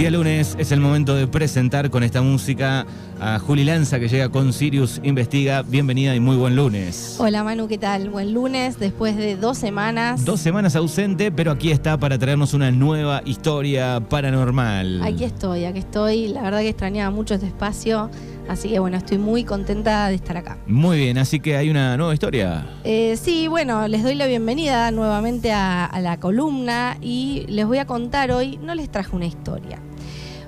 Día lunes es el momento de presentar con esta música a Juli Lanza que llega con Sirius Investiga. Bienvenida y muy buen lunes. Hola Manu, ¿qué tal? Buen lunes después de dos semanas. Dos semanas ausente, pero aquí está para traernos una nueva historia paranormal. Aquí estoy, aquí estoy. La verdad que extrañaba mucho este espacio. Así que bueno, estoy muy contenta de estar acá. Muy bien, así que hay una nueva historia. Eh, sí, bueno, les doy la bienvenida nuevamente a, a la columna y les voy a contar hoy, no les traje una historia.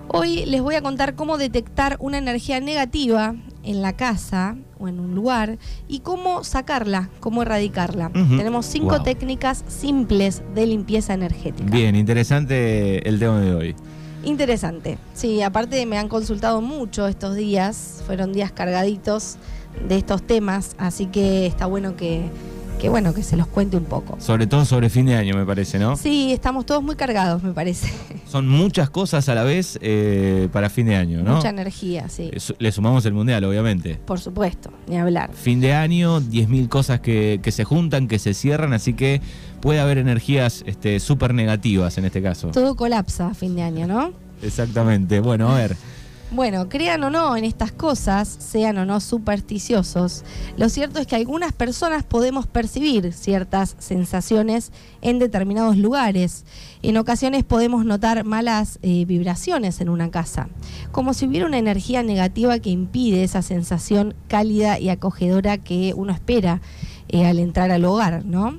Hoy les voy a contar cómo detectar una energía negativa en la casa o en un lugar y cómo sacarla, cómo erradicarla. Tenemos cinco Wow. técnicas simples de limpieza energética. Bien, interesante el tema de hoy. Interesante. Sí, aparte me han consultado mucho estos días, fueron días cargaditos de estos temas, así que está bueno que, que bueno, que se los cuente un poco. Sobre todo sobre fin de año, me parece, ¿no? Sí, estamos todos muy cargados, me parece. Son muchas cosas a la vez eh, para fin de año, ¿no? Mucha energía, sí. Le sumamos el mundial, obviamente. Por supuesto, ni hablar. Fin de año, 10.000 cosas que, que se juntan, que se cierran, así que puede haber energías este, súper negativas en este caso. Todo colapsa a fin de año, ¿no? Exactamente. Bueno, a ver. Bueno, crean o no en estas cosas, sean o no supersticiosos, lo cierto es que algunas personas podemos percibir ciertas sensaciones en determinados lugares. En ocasiones podemos notar malas eh, vibraciones en una casa, como si hubiera una energía negativa que impide esa sensación cálida y acogedora que uno espera eh, al entrar al hogar, ¿no?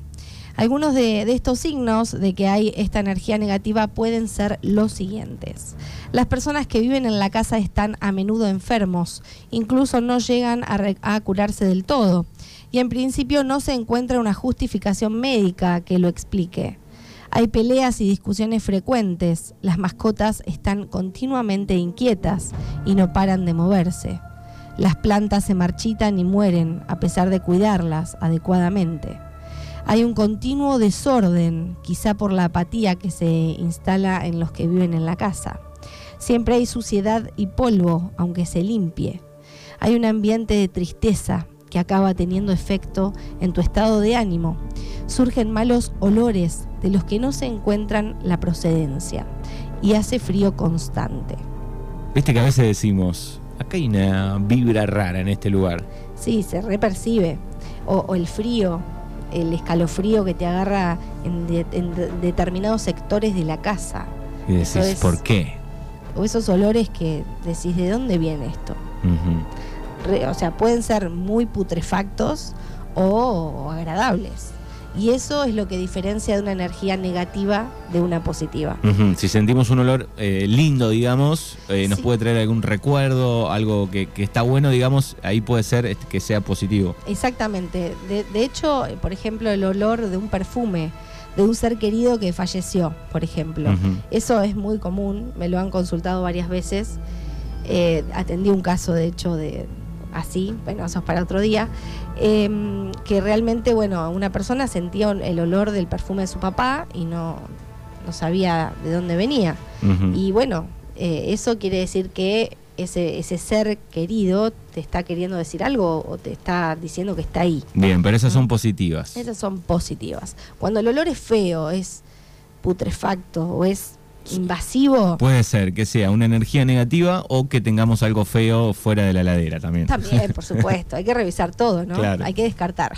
Algunos de, estos signos de que hay esta energía negativa pueden ser los siguientes. Las personas que viven en la casa están a menudo enfermos, incluso no llegan a curarse del todo. Y en principio no se encuentra una justificación médica que lo explique. Hay peleas y discusiones frecuentes, las mascotas están continuamente inquietas y no paran de moverse. Las plantas se marchitan y mueren a pesar de cuidarlas adecuadamente. Hay un continuo desorden, quizá por la apatía que se instala en los que viven en la casa. Siempre hay suciedad y polvo, aunque se limpie. Hay un ambiente de tristeza que acaba teniendo efecto en tu estado de ánimo. Surgen malos olores de los que no se encuentran la procedencia. Y hace frío constante. Viste que a veces decimos, acá hay una vibra rara en este lugar. Sí, se repercibe. O, o el frío, el escalofrío que te agarra en, de- en de- determinados sectores de la casa. Y decís, es- ¿por qué? O esos olores que decís, ¿de dónde viene esto? Re- o sea, pueden ser muy putrefactos o agradables. Y eso es lo que diferencia de una energía negativa de una positiva. Si sentimos un olor eh, lindo, digamos, eh, nos Sí. puede traer algún recuerdo, algo que, que está bueno, digamos, ahí puede ser este, que sea positivo. Exactamente. De, de hecho, por ejemplo, el olor de un perfume, de un ser querido que falleció, por ejemplo. Eso es muy común, me lo han consultado varias veces. Eh, atendí un caso, de hecho, de así, bueno, eso es para otro día, em, que realmente, bueno, una persona sentía el olor del perfume de su papá y no, no sabía de dónde venía. Y bueno, eh, eso quiere decir que ese, ese ser querido te está queriendo decir algo o te está diciendo que está ahí. Bien, pero esas son positivas. Esas son positivas. Cuando el olor es feo, es putrefacto o es invasivo, Puede ser que sea una energía negativa o que tengamos algo feo fuera de la ladera también. también, por supuesto, hay que revisar todo, ¿no? Claro. Hay que descartar.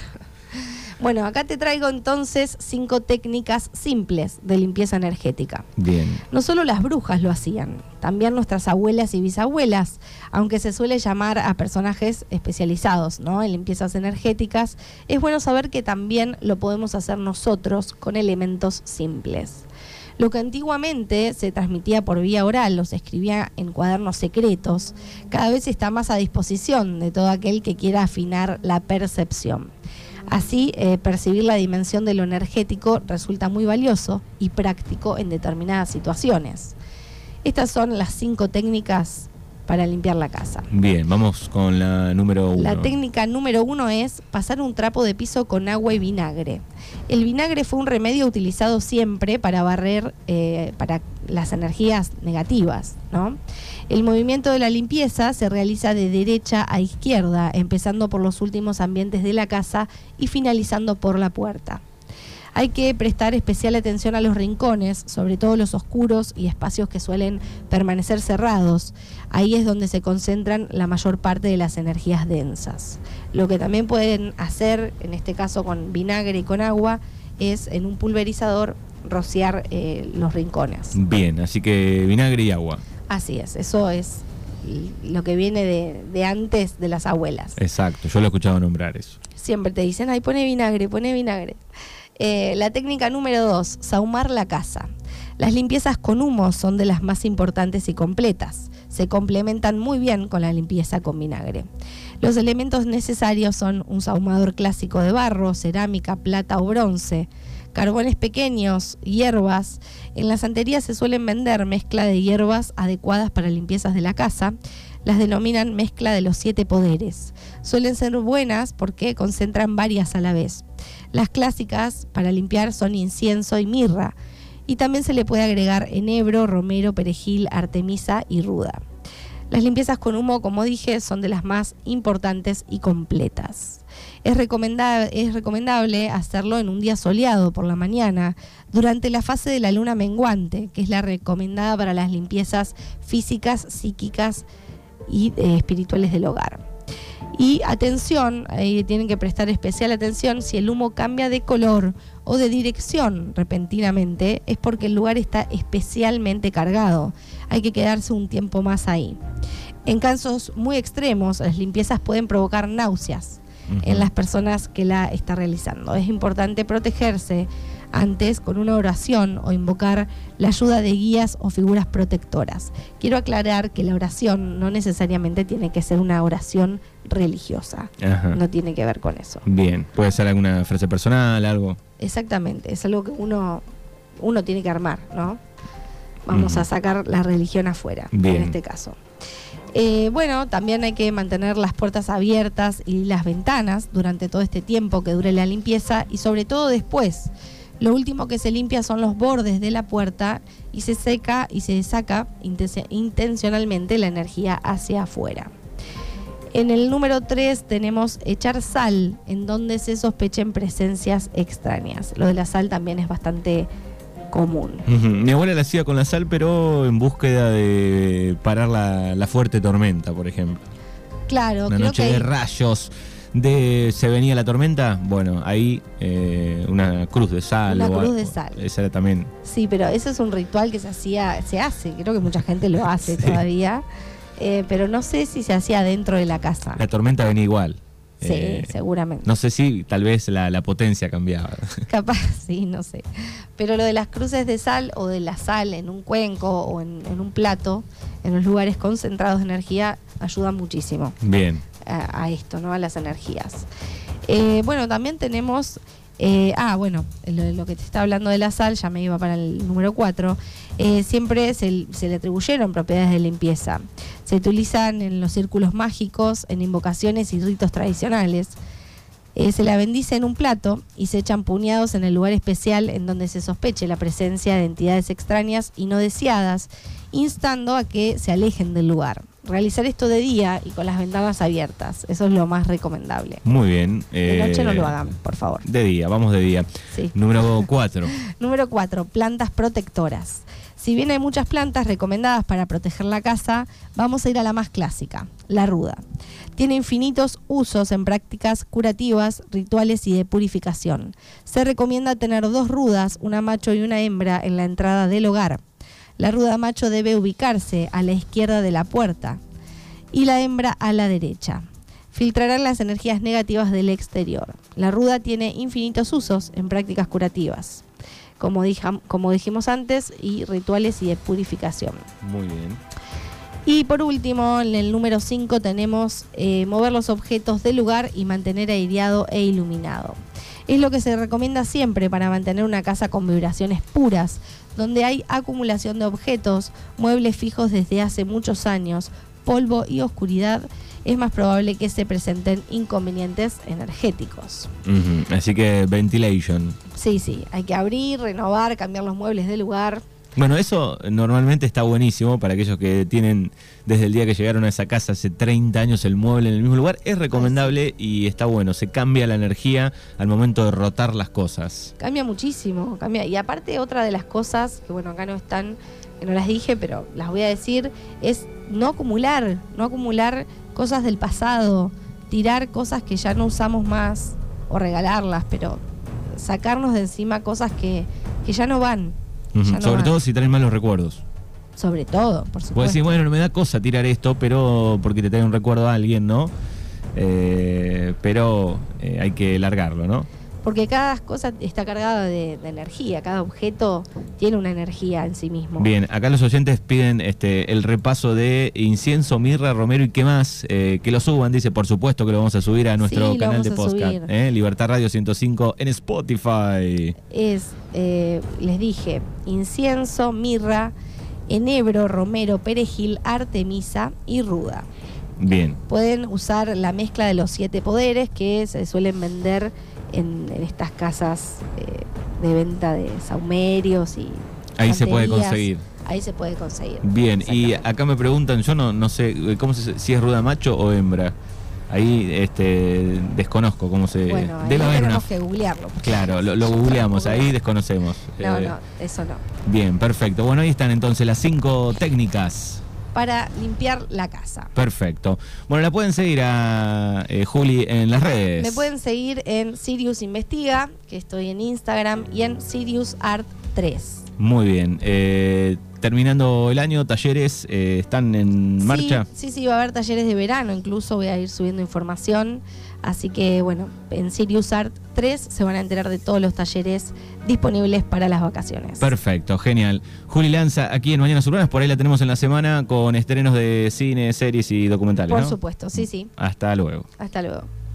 Bueno, acá te traigo entonces cinco técnicas simples de limpieza energética. Bien. No solo las brujas lo hacían, también nuestras abuelas y bisabuelas, aunque se suele llamar a personajes especializados ¿no? en limpiezas energéticas, es bueno saber que también lo podemos hacer nosotros con elementos simples. Lo que antiguamente se transmitía por vía oral, o se escribía en cuadernos secretos, cada vez está más a disposición de todo aquel que quiera afinar la percepción. Así, eh, percibir la dimensión de lo energético resulta muy valioso y práctico en determinadas situaciones. Estas son las cinco técnicas para limpiar la casa. Bien, vamos con la número uno. La técnica número uno es pasar un trapo de piso con agua y vinagre. El vinagre fue un remedio utilizado siempre para barrer eh, para las energías negativas. ¿no? El movimiento de la limpieza se realiza de derecha a izquierda, empezando por los últimos ambientes de la casa y finalizando por la puerta. Hay que prestar especial atención a los rincones, sobre todo los oscuros y espacios que suelen permanecer cerrados. Ahí es donde se concentran la mayor parte de las energías densas. Lo que también pueden hacer, en este caso con vinagre y con agua, es en un pulverizador rociar eh, los rincones. Bien, así que vinagre y agua. Así es, eso es lo que viene de, antes de las abuelas. Exacto, yo lo he escuchado nombrar eso. Siempre te dicen, ay, pone vinagre, pone vinagre. Eh, la técnica número dos, saumar la casa. Las limpiezas con humo son de las más importantes y completas. Se complementan muy bien con la limpieza con vinagre. Los elementos necesarios son un saumador clásico de barro, cerámica, plata o bronce, carbones pequeños, hierbas. En la santería se suelen vender mezcla de hierbas adecuadas para limpiezas de la casa. Las denominan mezcla de los siete poderes. Suelen ser buenas porque concentran varias a la vez. Las clásicas para limpiar son incienso y mirra. Y también se le puede agregar enebro, romero, perejil, artemisa y ruda. Las limpiezas con humo, como dije, son de las más importantes y completas. Es, recomendable hacerlo en un día soleado por la mañana, durante la fase de la luna menguante, que es la recomendada para las limpiezas físicas, psíquicas y eh, espirituales del hogar. Y atención, ahí tienen que prestar especial atención, si el humo cambia de color o de dirección repentinamente, es porque el lugar está especialmente cargado. Hay que quedarse un tiempo más ahí. En casos muy extremos, las limpiezas pueden provocar náuseas en las personas que la está realizando. Es importante protegerse antes con una oración o invocar la ayuda de guías o figuras protectoras. Quiero aclarar que la oración no necesariamente tiene que ser una oración religiosa. No tiene que ver con eso. Bien, puede ser alguna frase personal, algo. Exactamente, es algo que uno, uno tiene que armar, ¿no? Vamos a sacar la religión afuera, en este caso. Eh, bueno, también hay que mantener las puertas abiertas y las ventanas durante todo este tiempo que dure la limpieza y sobre todo después. Lo último que se limpia son los bordes de la puerta y se seca y se saca intencionalmente la energía hacia afuera. En el número 3 tenemos echar sal, en donde se sospechen presencias extrañas. Lo de la sal también es bastante común. Mi abuela la hacía con la sal, pero en búsqueda de parar la, fuerte tormenta, por ejemplo. Claro, Una noche de rayos. De se venía la tormenta, bueno, ahí eh, una cruz de sal. Una cruz de sal. Esa era también. Sí, pero ese es un ritual que se hacía, se hace, creo que mucha gente lo hace todavía, eh, pero no sé si se hacía dentro de la casa. La tormenta venía igual. Sí, eh, seguramente. No sé si tal vez la, potencia cambiaba. Capaz, sí, no sé. Pero lo de las cruces de sal o de la sal en un cuenco o en, un plato, en los lugares concentrados de energía, ayuda muchísimo. Bien. A, esto, ¿no? A las energías. Eh, bueno, también tenemos eh, ah, bueno, lo, que te está hablando de la sal, ya me iba para el número 4. Eh, siempre se, le atribuyeron propiedades de limpieza. Se utilizan en los círculos mágicos, en invocaciones y ritos tradicionales. Se la bendice en un plato y se echan puñados en el lugar especial en donde se sospeche la presencia de entidades extrañas y no deseadas, instando a que se alejen del lugar realizar esto de día y con las ventanas abiertas. Eso es lo más recomendable. Muy bien. De noche no lo eh, hagan, por favor. De día, vamos de día. Número 4. Número 4, plantas protectoras. Si bien hay muchas plantas recomendadas para proteger la casa, vamos a ir a la más clásica, la ruda. Tiene infinitos usos en prácticas curativas, rituales y de purificación. Se recomienda tener dos rudas, una macho y una hembra, en la entrada del hogar. La ruda macho debe ubicarse a la izquierda de la puerta y la hembra a la derecha. Filtrarán las energías negativas del exterior. La ruda tiene infinitos usos en prácticas curativas, como, como dijimos antes, y rituales y de purificación. Muy bien. Y por último, en el número 5 tenemos eh, mover los objetos del lugar y mantener aireado e iluminado. Es lo que se recomienda siempre para mantener una casa con vibraciones puras, donde hay acumulación de objetos, muebles fijos desde hace muchos años, polvo y oscuridad, es más probable que se presenten inconvenientes energéticos. Así que ventilation. Sí, sí, hay que abrir, renovar, cambiar los muebles de lugar. Bueno, eso normalmente está buenísimo para aquellos que tienen desde el día que llegaron a esa casa hace 30 años el mueble en el mismo lugar. Es recomendable y está bueno. Se cambia la energía al momento de rotar las cosas. Cambia muchísimo, cambia. Y aparte otra de las cosas, que bueno, acá no están, que no las dije, pero las voy a decir, es no acumular, no acumular cosas del pasado, tirar cosas que ya no usamos más o regalarlas, pero sacarnos de encima cosas que, que ya no van. Sobre todo si traen malos recuerdos. Sobre todo, por supuesto. Puedes decir, bueno, no me da cosa tirar esto, pero porque te trae un recuerdo a alguien, ¿no? Eh, pero eh, hay que largarlo, ¿no? Porque cada cosa está cargada de, de energía, cada objeto tiene una energía en sí mismo. Bien, acá los oyentes piden este el repaso de incienso, mirra, romero y qué más. eh, que lo suban, dice, por supuesto que lo vamos a subir a nuestro Sí, canal de podcast. ¿eh? Libertad Radio 105 en Spotify. Es, eh, les dije, incienso, mirra, enebro, romero, perejil, artemisa y ruda. Bien. Pueden usar la mezcla de los siete poderes que se suelen vender en, en estas casas eh, de venta de saumerios y Ahí se puede conseguir. Ahí se puede conseguir. Bien, y acá me preguntan, yo no, no sé eh, cómo se, si es ruda macho o hembra. Ahí este desconozco cómo se. bueno, ahí debe una. tenemos que googlearlo. Claro, lo, lo googleamos, ahí desconocemos. No, Eh, no, eso no. Bien, perfecto. Bueno, ahí están entonces las cinco técnicas. Para limpiar la casa. Perfecto. Bueno, la pueden seguir a eh, Juli en las redes. Me pueden seguir en Sirius Investiga, que estoy en Instagram, y en Sirius Art 3. Muy bien. Eh, terminando el año, talleres eh, están en marcha. Sí, sí, sí, va a haber talleres de verano, incluso voy a ir subiendo información. Así que bueno, en Sirius Art 3 se van a enterar de todos los talleres disponibles para las vacaciones. Perfecto, genial. Juli Lanza, aquí en Mañanas Urbanas, por ahí la tenemos en la semana con estrenos de cine, series y documentales. Por ¿no? supuesto, sí, sí. Hasta luego. Hasta luego.